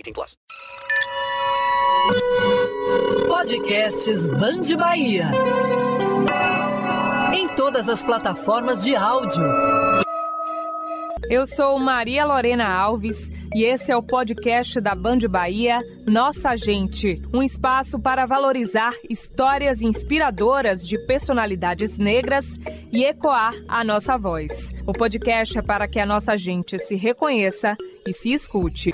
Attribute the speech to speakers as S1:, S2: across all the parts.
S1: 18 plus.
S2: Podcasts Band Bahia. Em todas as plataformas de áudio.
S3: Eu sou Maria Lorena Alves e esse é o podcast da Band Bahia Nossa Gente, um espaço para valorizar histórias inspiradoras de personalidades negras e ecoar a nossa voz. O podcast é para que a nossa gente se reconheça e se escute.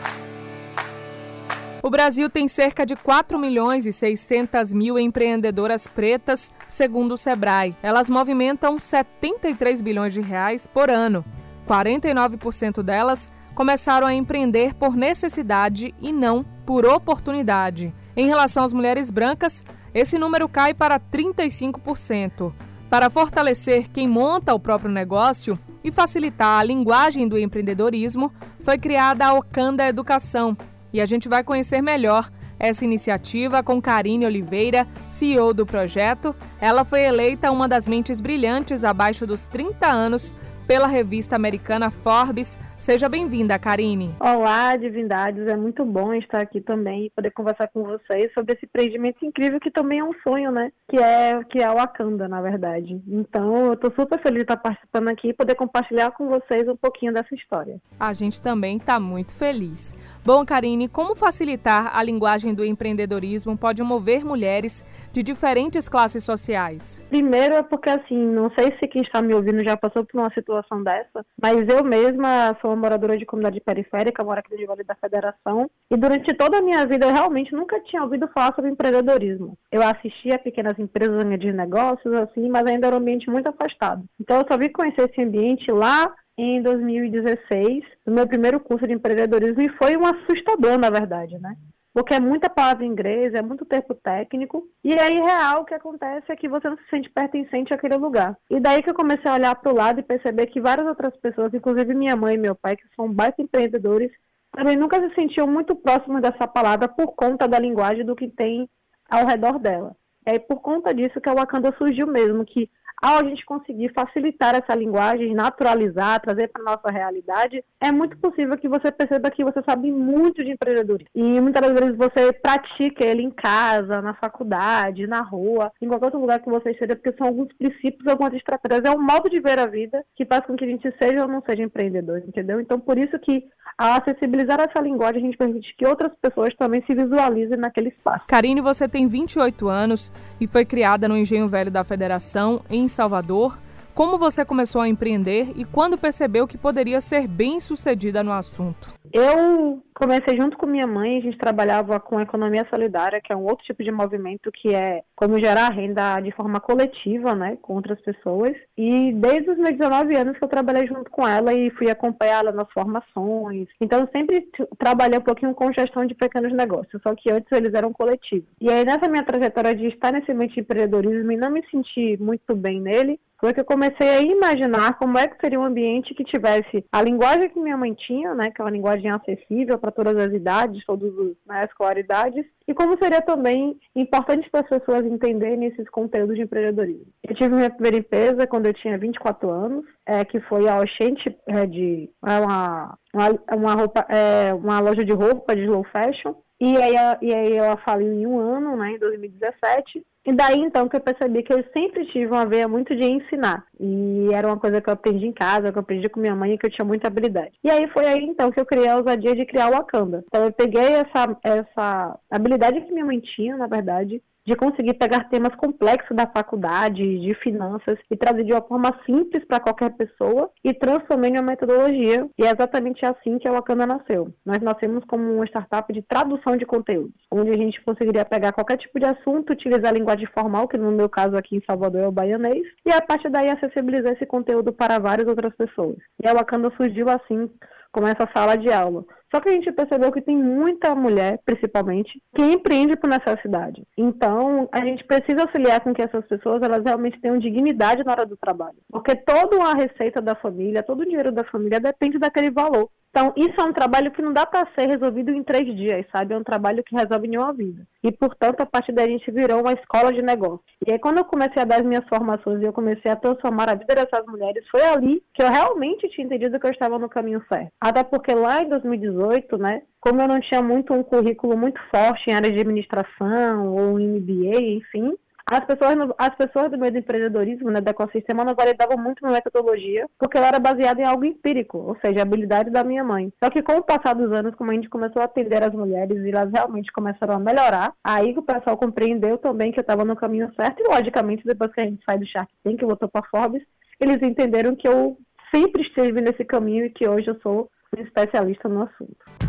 S3: O Brasil tem cerca de 4 milhões e 600 mil empreendedoras pretas, segundo o Sebrae. Elas movimentam 73 bilhões de reais por ano. 49% delas começaram a empreender por necessidade e não por oportunidade. Em relação às mulheres brancas, esse número cai para 35%. Para fortalecer quem monta o próprio negócio e facilitar a linguagem do empreendedorismo, foi criada a Ocanda Educação. E a gente vai conhecer melhor essa iniciativa com Karine Oliveira, CEO do projeto. Ela foi eleita uma das mentes brilhantes abaixo dos 30 anos pela revista americana Forbes. Seja bem-vinda, Karine.
S4: Olá, divindades. É muito bom estar aqui também e poder conversar com vocês sobre esse empreendimento incrível que também é um sonho, né? Que é que é o Wakanda, na verdade. Então, eu estou super feliz de estar participando aqui e poder compartilhar com vocês um pouquinho dessa história.
S3: A gente também está muito feliz. Bom, Karine, como facilitar a linguagem do empreendedorismo pode mover mulheres de diferentes classes sociais?
S4: Primeiro é porque, assim, não sei se quem está me ouvindo já passou por uma situação dessa, mas eu mesma sou uma moradora de comunidade periférica, moro aqui no Vale da Federação, e durante toda a minha vida eu realmente nunca tinha ouvido falar sobre empreendedorismo. Eu assistia pequenas empresas de negócios, assim, mas ainda era um ambiente muito afastado. Então eu só vim conhecer esse ambiente lá em 2016, no meu primeiro curso de empreendedorismo, e foi um assustador, na verdade, né? Porque é muita palavra em inglês, é muito tempo técnico, e aí real o que acontece é que você não se sente pertencente àquele lugar. E daí que eu comecei a olhar para o lado e perceber que várias outras pessoas, inclusive minha mãe e meu pai, que são baita empreendedores, também nunca se sentiam muito próximos dessa palavra por conta da linguagem do que tem ao redor dela. É por conta disso que a Wakanda surgiu mesmo, que ao a gente conseguir facilitar essa linguagem, naturalizar, trazer para nossa realidade, é muito possível que você perceba que você sabe muito de empreendedorismo. E muitas vezes você pratica ele em casa, na faculdade, na rua, em qualquer outro lugar que você esteja, porque são alguns princípios, algumas estratégias, é um modo de ver a vida que faz com que a gente seja ou não seja empreendedor, entendeu? Então, por isso que ao acessibilizar essa linguagem, a gente permite que outras pessoas também se visualizem naquele espaço.
S3: Karine, você tem 28 anos e foi criada no Engenho Velho da Federação, em Salvador. Como você começou a empreender e quando percebeu que poderia ser bem sucedida no assunto?
S4: Eu comecei junto com minha mãe, a gente trabalhava com economia solidária, que é um outro tipo de movimento que é como gerar renda de forma coletiva, né, com outras pessoas. E desde os meus 19 anos que eu trabalhei junto com ela e fui acompanhar ela nas formações. Então sempre trabalhei um pouquinho com gestão de pequenos negócios, só que antes eles eram coletivos. E aí nessa minha trajetória de estar nesse ambiente de empreendedorismo e não me sentir muito bem nele, foi que eu comecei a imaginar como é que seria um ambiente que tivesse a linguagem que minha mãe tinha, né, que é uma linguagem acessível para todas as idades, todas né, as escolaridades, e como seria também importante para as pessoas entenderem esses conteúdos de empreendedorismo. Eu tive minha primeira empresa quando eu tinha 24 anos, é, que foi a Oxente, é, de é uma, uma, uma, roupa, é, uma loja de roupa de slow fashion, e aí, e aí ela faliu em um ano, né, em 2017, E daí então que eu percebi que eu sempre tive uma veia muito de ensinar. E era uma coisa que eu aprendi em casa, que eu aprendi com minha mãe e que eu tinha muita habilidade. E aí foi aí então que eu criei a ousadia de criar o Wakanda. Então eu peguei essa, essa habilidade que minha mãe tinha, na verdade, de conseguir pegar temas complexos da faculdade, de finanças, e trazer de uma forma simples para qualquer pessoa e transformar em uma metodologia. E é exatamente assim que a Wakanda nasceu. Nós nascemos como uma startup de tradução de conteúdos, onde a gente conseguiria pegar qualquer tipo de assunto, utilizar a linguagem formal, que no meu caso aqui em Salvador é o baianês, e a partir daí acessibilizar esse conteúdo para várias outras pessoas. E a Wakanda surgiu assim, como essa sala de aula. Só que a gente percebeu que tem muita mulher, principalmente, que empreende por necessidade. Então, a gente precisa auxiliar com que essas pessoas elas realmente tenham dignidade na hora do trabalho. Porque toda a receita da família, todo o dinheiro da família depende daquele valor. Então, isso é um trabalho que não dá para ser resolvido em três dias, sabe? É um trabalho que resolve em uma vida. E, portanto, a partir daí a gente virou uma escola de negócio. E aí, quando eu comecei a dar as minhas formações e eu comecei a transformar a vida dessas mulheres, foi ali que eu realmente tinha entendido que eu estava no caminho certo. Até porque lá em 2018, né, como eu não tinha muito um currículo muito forte em área de administração ou MBA, enfim, as pessoas, as pessoas do meio do empreendedorismo, né, do ecossistema, não validavam muito minha metodologia, porque ela era baseada em algo empírico, ou seja, a habilidade da minha mãe. Só que com o passar dos anos, como a gente começou a atender as mulheres e elas realmente começaram a melhorar, aí o pessoal compreendeu também que eu estava no caminho certo, e logicamente, depois que a gente sai do Shark Tank, que voltou para Forbes, eles entenderam que eu sempre esteve nesse caminho e que hoje eu sou um especialista no assunto.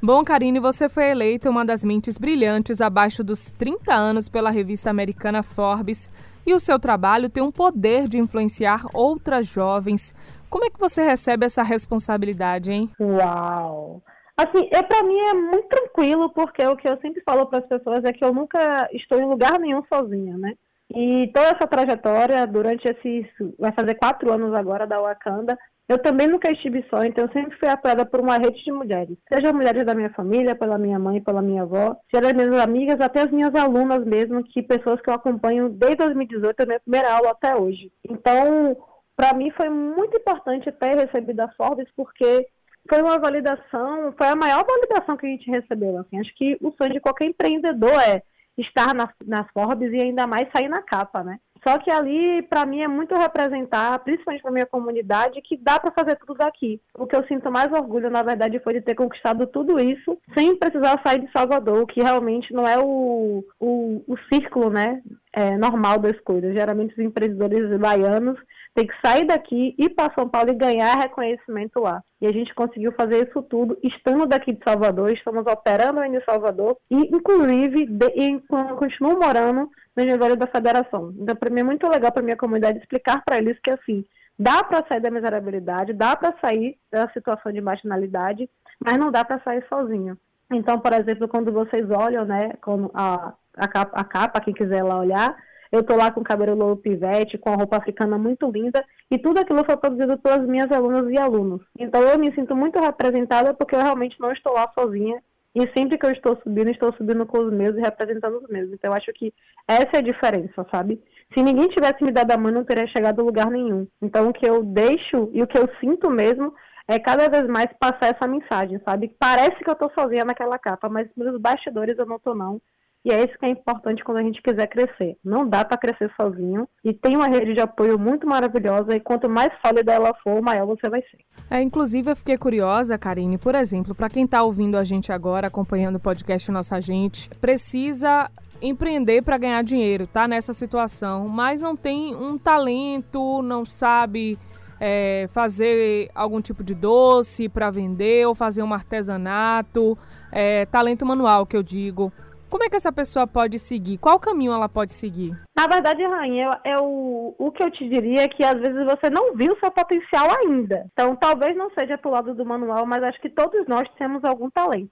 S3: Bom, Karine, você foi eleita uma das mentes brilhantes abaixo dos 30 anos pela revista americana Forbes e o seu trabalho tem um poder de influenciar outras jovens. Como é que você recebe essa responsabilidade, hein?
S4: Uau! Assim, eu para mim é muito tranquilo, porque o que eu sempre falo para as pessoas é que eu nunca estou em lugar nenhum sozinha, né? E toda essa trajetória, durante esses. vai fazer quatro anos agora da Wakanda, eu também nunca estive só, então sempre fui apoiada por uma rede de mulheres. Seja mulheres da minha família, pela minha mãe, pela minha avó, seja as minhas amigas, até as minhas alunas mesmo, que pessoas que eu acompanho desde 2018, a minha primeira aula até hoje. Então, para mim foi muito importante ter recebido a Forbes, porque foi uma validação, foi a maior validação que a gente recebeu. Assim. Acho que o sonho de qualquer empreendedor é estar nas Forbes e ainda mais sair na capa, né? Só que ali, para mim, é muito representar, principalmente para minha comunidade, que dá para fazer tudo daqui. O que eu sinto mais orgulho, na verdade, foi de ter conquistado tudo isso sem precisar sair de Salvador, que realmente não é o, o, o círculo né, é, normal das coisas. Geralmente, os empreendedores baianos tem que sair daqui, ir para São Paulo e ganhar reconhecimento lá. E a gente conseguiu fazer isso tudo estando daqui de Salvador, estamos operando ainda em Salvador e, inclusive, de, e, continuo morando no nível da federação. Então, para mim é muito legal para minha comunidade explicar para eles que, assim, dá para sair da miserabilidade, dá para sair da situação de marginalidade, mas não dá para sair sozinho. Então, por exemplo, quando vocês olham, né, a, a, capa, a capa, quem quiser lá olhar, eu tô lá com cabelo louro pivete, com a roupa africana muito linda, e tudo aquilo foi produzido pelas minhas alunas e alunos. Então eu me sinto muito representada porque eu realmente não estou lá sozinha, e sempre que eu estou subindo, estou subindo com os meus e representando os meus. Então eu acho que essa é a diferença, sabe? Se ninguém tivesse me dado a mão, não teria chegado a lugar nenhum. Então o que eu deixo e o que eu sinto mesmo é cada vez mais passar essa mensagem, sabe? Parece que eu estou sozinha naquela capa, mas nos bastidores eu não estou não. E é isso que é importante quando a gente quiser crescer. Não dá para crescer sozinho e tem uma rede de apoio muito maravilhosa e quanto mais sólida ela for, maior você vai ser.
S3: É, inclusive eu fiquei curiosa, Karine, por exemplo, para quem está ouvindo a gente agora, acompanhando o podcast Nossa Gente, precisa empreender para ganhar dinheiro, tá nessa situação, mas não tem um talento, não sabe é, fazer algum tipo de doce para vender ou fazer um artesanato, é, talento manual que eu digo. Como é que essa pessoa pode seguir? Qual caminho ela pode seguir?
S4: Na verdade, Rainha, o, o que eu te diria é que às vezes você não viu seu potencial ainda. Então, talvez não seja pro lado do manual, mas acho que todos nós temos algum talento.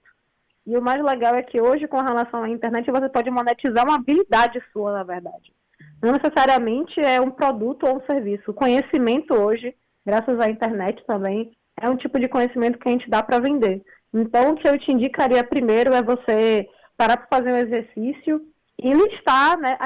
S4: E o mais legal é que hoje, com relação à internet, você pode monetizar uma habilidade sua, na verdade. Não necessariamente é um produto ou um serviço. O conhecimento hoje, graças à internet também, é um tipo de conhecimento que a gente dá para vender. Então, o que eu te indicaria primeiro é você parar para fazer um exercício e listar né,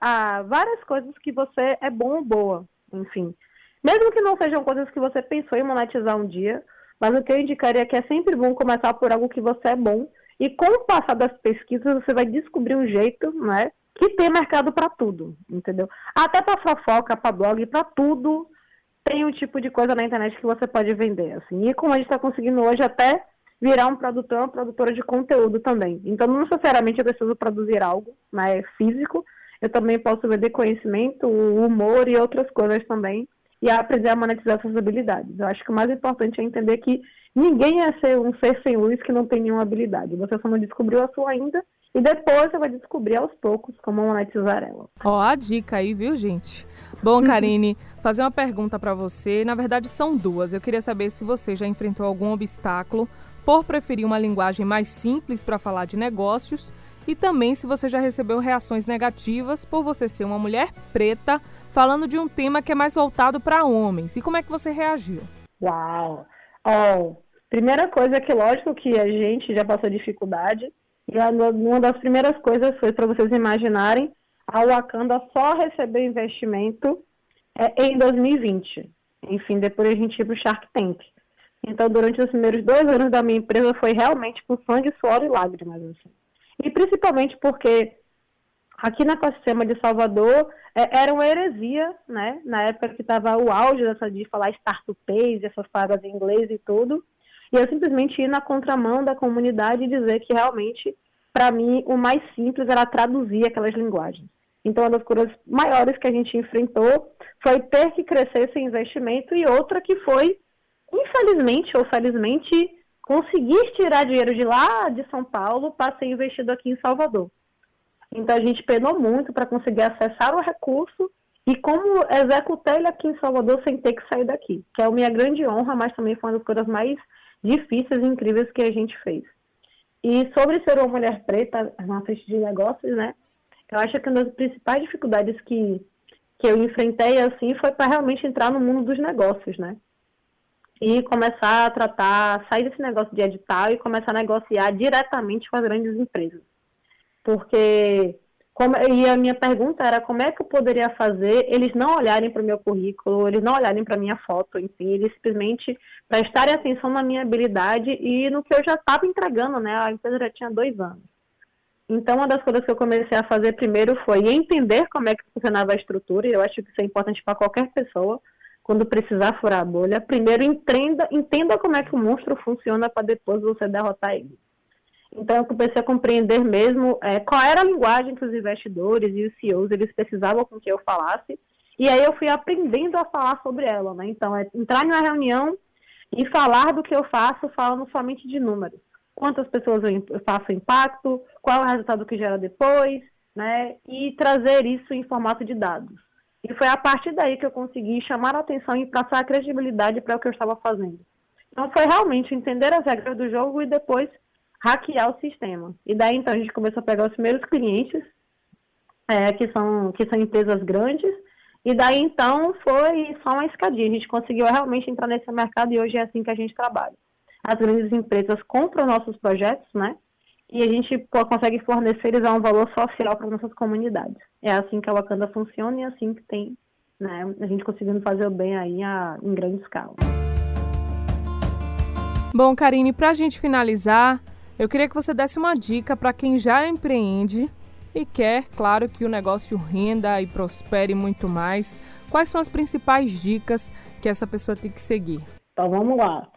S4: a, a várias coisas que você é bom ou boa, enfim. Mesmo que não sejam coisas que você pensou em monetizar um dia, mas o que eu indicaria é que é sempre bom começar por algo que você é bom e com o passar das pesquisas você vai descobrir um jeito, né, que tem mercado para tudo, entendeu? Até para fofoca, para blog, para tudo tem um tipo de coisa na internet que você pode vender, assim. E como a gente está conseguindo hoje até virar um produtor, uma produtora de conteúdo também. Então, não necessariamente eu preciso produzir algo né, físico, eu também posso vender conhecimento, humor e outras coisas também, e aprender a monetizar essas habilidades. Eu acho que o mais importante é entender que ninguém é ser um ser sem luz que não tem nenhuma habilidade. Você só não descobriu a sua ainda, e depois você vai descobrir aos poucos como monetizar ela.
S3: Ó, a dica aí, viu, gente? Bom, Karine, fazer uma pergunta para você. Na verdade, são duas. Eu queria saber se você já enfrentou algum obstáculo por preferir uma linguagem mais simples para falar de negócios e também se você já recebeu reações negativas por você ser uma mulher preta falando de um tema que é mais voltado para homens. E como é que você reagiu?
S4: Uau! Oh, primeira coisa é que, lógico, que a gente já passou dificuldade e uma das primeiras coisas foi para vocês imaginarem, a Wakanda só recebeu investimento é, em 2020. Enfim, depois a gente ia para o Shark Tank. Então, durante os primeiros dois anos da minha empresa, foi realmente com sangue, suor e lágrimas. Assim. E principalmente porque aqui no ecossistema de Salvador é, era uma heresia, né? Na época que estava o auge dessa de falar startupês, essas palavras em inglês e tudo. E eu simplesmente ir na contramão da comunidade e dizer que realmente, para mim, o mais simples era traduzir aquelas linguagens. Então, uma das coisas maiores que a gente enfrentou foi ter que crescer sem investimento e outra que foi, infelizmente ou felizmente, conseguir tirar dinheiro de lá de São Paulo para ser investido aqui em Salvador. Então, a gente penou muito para conseguir acessar o recurso e como executar ele aqui em Salvador sem ter que sair daqui, que é a minha grande honra, mas também foi uma das coisas mais difíceis e incríveis que a gente fez. E sobre ser uma mulher preta na frente de negócios, né? Eu acho que uma das principais dificuldades que, que eu enfrentei assim foi para realmente entrar no mundo dos negócios, né? E começar a tratar, sair desse negócio de edital e começar a negociar diretamente com as grandes empresas. Porque como, e a minha pergunta era como é que eu poderia fazer eles não olharem para o meu currículo, eles não olharem para a minha foto, enfim, eles simplesmente prestarem atenção na minha habilidade e no que eu já estava entregando, né? A empresa já tinha dois anos. Então, uma das coisas que eu comecei a fazer primeiro foi entender como é que funcionava a estrutura, e eu acho que isso é importante para qualquer pessoa, quando precisar furar a bolha. Primeiro, entenda, entenda como é que o monstro funciona para depois você derrotar ele. Então, eu comecei a compreender mesmo é, qual era a linguagem que os investidores e os CEOs eles precisavam com que eu falasse. E aí eu fui aprendendo a falar sobre ela, né? Então, é entrar em uma reunião e falar do que eu faço falando somente de números. Quantas pessoas eu faço impacto, qual é o resultado que gera depois, né? E trazer isso em formato de dados. E foi a partir daí que eu consegui chamar a atenção e passar a credibilidade para o que eu estava fazendo. Então, foi realmente entender as regras do jogo e depois hackear o sistema. E daí então a gente começou a pegar os primeiros clientes, é, que, são, que são empresas grandes, e daí então foi só uma escadinha. A gente conseguiu realmente entrar nesse mercado e hoje é assim que a gente trabalha. As grandes empresas compram nossos projetos, né? E a gente consegue fornecer eles a um valor social para nossas comunidades. É assim que a Wakanda funciona e é assim que tem, né? A gente conseguindo fazer o bem aí a, em grande escala.
S3: Bom, Karine, para a gente finalizar, eu queria que você desse uma dica para quem já empreende e quer, claro, que o negócio renda e prospere muito mais. Quais são as principais dicas que essa pessoa tem que seguir?
S4: Então vamos lá.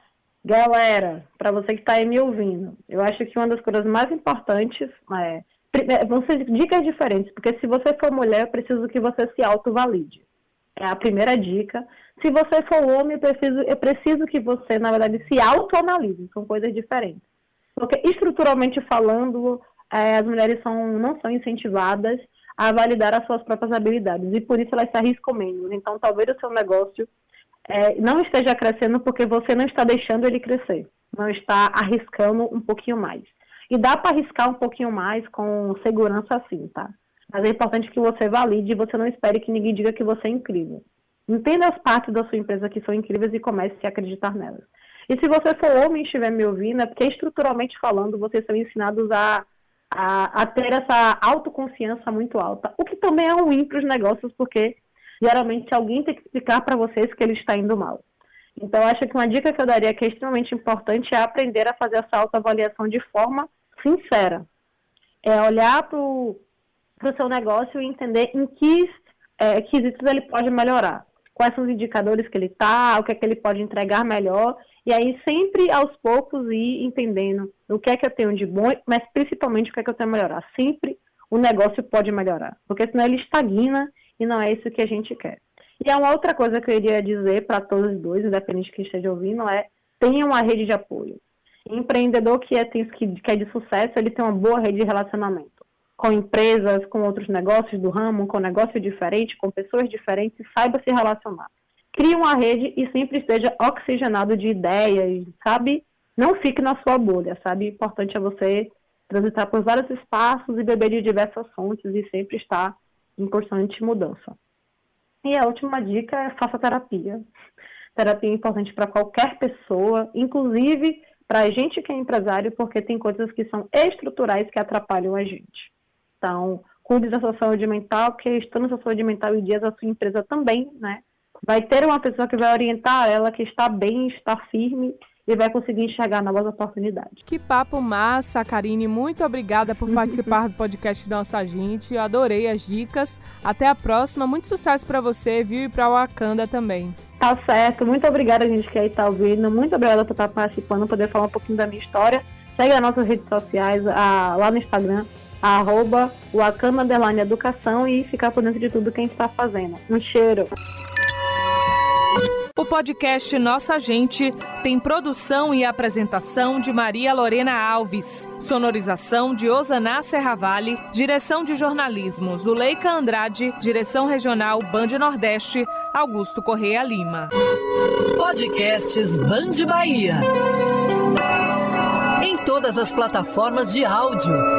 S4: Galera, para você que está aí me ouvindo, eu acho que uma das coisas mais importantes é, é. Vão ser dicas diferentes, porque se você for mulher, eu preciso que você se autovalide. É a primeira dica. Se você for homem, eu preciso, eu preciso que você, na verdade, se autoanalise. São coisas diferentes. Porque, estruturalmente falando, é, as mulheres são, não são incentivadas a validar as suas próprias habilidades e por isso elas se arriscam menos. Então, talvez o seu negócio é, não esteja crescendo porque você não está deixando ele crescer, não está arriscando um pouquinho mais. E dá para arriscar um pouquinho mais com segurança assim, tá? Mas é importante que você valide e você não espere que ninguém diga que você é incrível. Entenda as partes da sua empresa que são incríveis e comece a acreditar nelas. E se você for homem e estiver me ouvindo, é porque estruturalmente falando, vocês são ensinados a, a, a ter essa autoconfiança muito alta. O que também é ruim para os negócios, porque geralmente alguém tem que explicar para vocês que ele está indo mal. Então, acho que uma dica que eu daria que é extremamente importante é aprender a fazer essa autoavaliação de forma sincera. É olhar para o seu negócio e entender em que é, quesitos ele pode melhorar. Quais são os indicadores que ele está, o que é que ele pode entregar melhor. E aí, sempre aos poucos, ir entendendo o que é que eu tenho de bom, mas principalmente o que é que eu tenho a melhorar. Sempre o negócio pode melhorar, porque senão ele estagna e não é isso que a gente quer. E a uma outra coisa que eu iria dizer para todos os dois, independente de quem esteja ouvindo, é tenha uma rede de apoio. Empreendedor que é, que é de sucesso, ele tem uma boa rede de relacionamento com empresas, com outros negócios do ramo, com negócio diferente, com pessoas diferentes, saiba se relacionar. Crie uma rede e sempre esteja oxigenado de ideias, sabe? Não fique na sua bolha, sabe? Importante é você transitar por vários espaços e beber de diversas fontes e sempre estar em constante mudança. E a última dica é faça terapia. Terapia é importante para qualquer pessoa, inclusive para a gente que é empresário, porque tem coisas que são estruturais que atrapalham a gente. Então, cuide da sua saúde mental, porque estando na sua saúde mental e dias a sua empresa também, né? Vai ter uma pessoa que vai orientar ela que está bem, está firme e vai conseguir enxergar novas oportunidades.
S3: Que papo massa, Karine. Muito obrigada por participar do podcast Nossa Gente. Eu adorei as dicas. Até a próxima. Muito sucesso para você, viu? E para Wakanda também.
S4: Tá certo. Muito obrigada, gente, que aí tá ouvindo. Muito obrigada por estar participando, poder falar um pouquinho da minha história. Segue as nossas redes sociais, a, lá no Instagram, arroba Wakanda Educação e ficar por dentro de tudo que a gente está fazendo. Um cheiro!
S3: O podcast Nossa Gente tem produção e apresentação de Maria Lorena Alves, sonorização de Osaná Serravalli, direção de jornalismo Zuleika Andrade, direção regional Band Nordeste, Augusto Correia Lima.
S2: Podcasts Band Bahia. Em todas as plataformas de áudio.